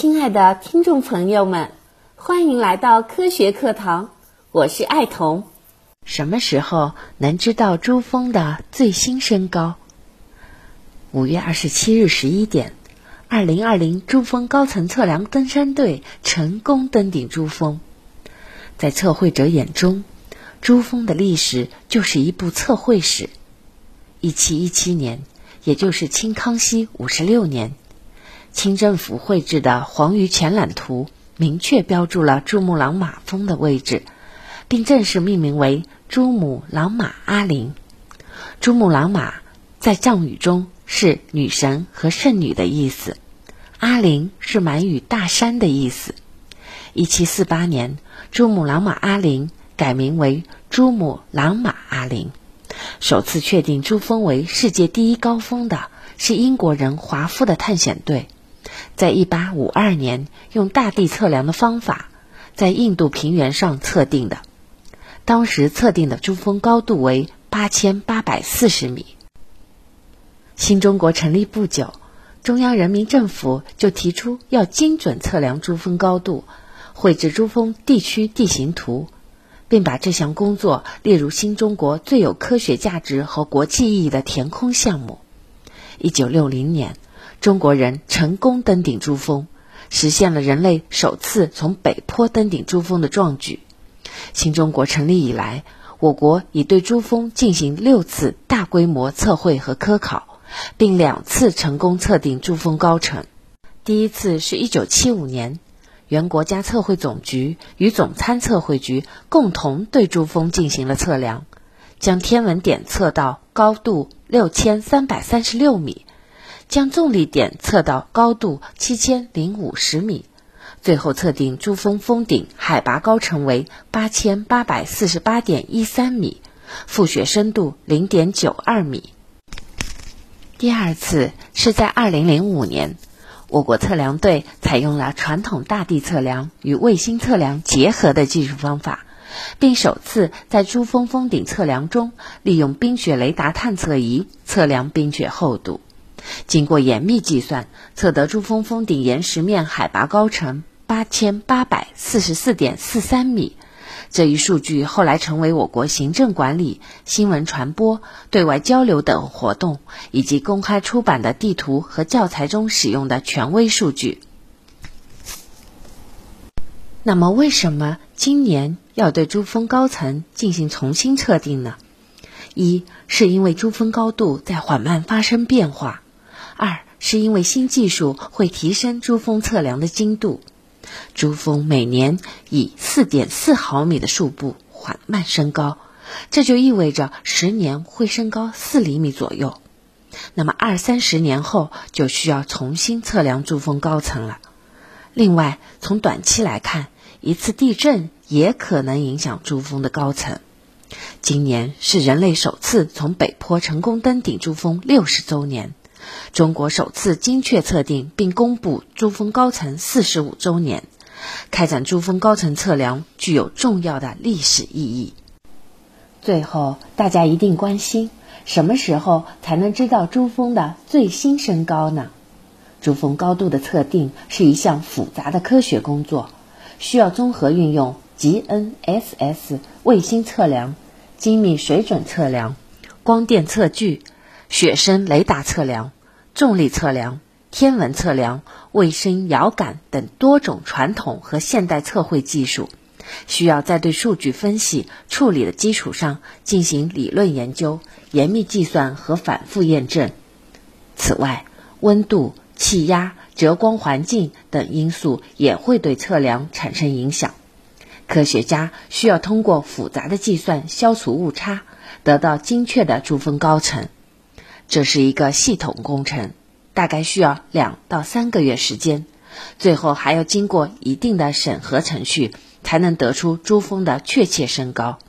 亲爱的听众朋友们，欢迎来到科学课堂，我是爱童。什么时候能知道珠峰的最新身高？五月二十七日十一点，二零二零珠峰高层测量登山队成功登顶珠峰。在测绘者眼中，珠峰的历史就是一部测绘史。一七一七年，也就是清康熙五十六年，清政府绘制的黄鱼全览图明确标注了珠穆朗玛峰的位置，并正式命名为珠穆朗玛阿林。珠穆朗玛在藏语中是女神和圣女的意思，阿林是满语大山的意思。一七四八年，珠穆朗玛阿林改名为珠穆朗玛阿林。首次确定珠峰为世界第一高峰的是英国人华夫的探险队，在一八五二年用大地测量的方法，在印度平原上测定的。当时测定的珠峰高度为八千八百四十米。新中国成立不久，中央人民政府就提出要精准测量珠峰高度。绘制珠峰地区地形图，并把这项工作列入新中国最有科学价值和国际意义的填空项目。一九六零年，中国人成功登顶珠峰，实现了人类首次从北坡登顶珠峰的壮举。新中国成立以来，我国已对珠峰进行六次大规模测绘和科考，并两次成功测定珠峰高程。第一次是一九七五年。原国家测绘总局与总参测绘局共同对珠峰进行了测量，将天文点测到高度六千三百三十六米，将重力点测到高度七千零五十米，最后测定珠峰峰顶海拔高程为八千八百四十八点一三米，覆雪深度零点九二米。第二次是在二零零五年。我国测量队采用了传统大地测量与卫星测量结合的技术方法，并首次在珠峰峰顶测量中利用冰雪雷达探测仪测量冰雪厚度。经过严密计算，测得珠峰峰顶岩石面海拔高程八千八百四十四点四三米。这一数据后来成为我国行政管理、新闻传播、对外交流等活动以及公开出版的地图和教材中使用的权威数据。那么，为什么今年要对珠峰高层进行重新测定呢？一是因为珠峰高度在缓慢发生变化；二是因为新技术会提升珠峰测量的精度。珠峰每年以四点四毫米的数步缓慢升高，这就意味着十年会升高四厘米左右。那么二三十年后就需要重新测量珠峰高层了。另外，从短期来看，一次地震也可能影响珠峰的高层。今年是人类首次从北坡成功登顶珠峰六十周年。中国首次精确测定并公布珠峰高层四十五周年，开展珠峰高层测量具有重要的历史意义。最后，大家一定关心，什么时候才能知道珠峰的最新身高呢？珠峰高度的测定是一项复杂的科学工作，需要综合运用 GNSS 卫星测量、精密水准测量、光电测距。雪深雷达测量、重力测量、天文测量、卫星遥感等多种传统和现代测绘技术，需要在对数据分析处理的基础上进行理论研究、严密计算和反复验证。此外，温度、气压、折光环境等因素也会对测量产生影响。科学家需要通过复杂的计算消除误差，得到精确的珠峰高程。这是一个系统工程，大概需要两到三个月时间，最后还要经过一定的审核程序，才能得出珠峰的确切身高。